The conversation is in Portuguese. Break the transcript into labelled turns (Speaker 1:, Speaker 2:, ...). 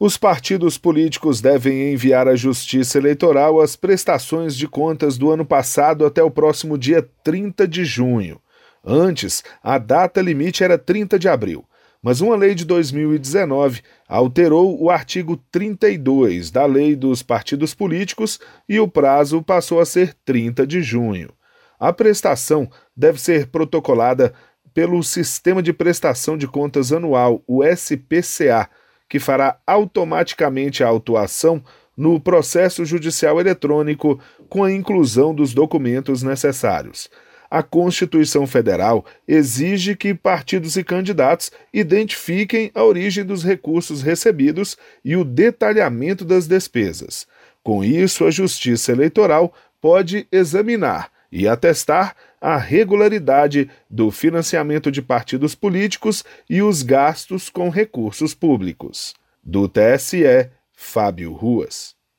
Speaker 1: Os partidos políticos devem enviar à Justiça Eleitoral as prestações de contas do ano passado até o próximo dia 30 de junho. Antes, a data limite era 30 de abril, mas uma lei de 2019 alterou o artigo 32 da Lei dos Partidos Políticos e o prazo passou a ser 30 de junho. A prestação deve ser protocolada pelo Sistema de Prestação de Contas Anual, o SPCA que fará automaticamente a autuação no processo judicial eletrônico com a inclusão dos documentos necessários. A Constituição Federal exige que partidos e candidatos identifiquem a origem dos recursos recebidos e o detalhamento das despesas. Com isso, a Justiça Eleitoral pode examinar e atestar a regularidade do financiamento de partidos políticos e os gastos com recursos públicos. Do TSE, Fábio Ruas.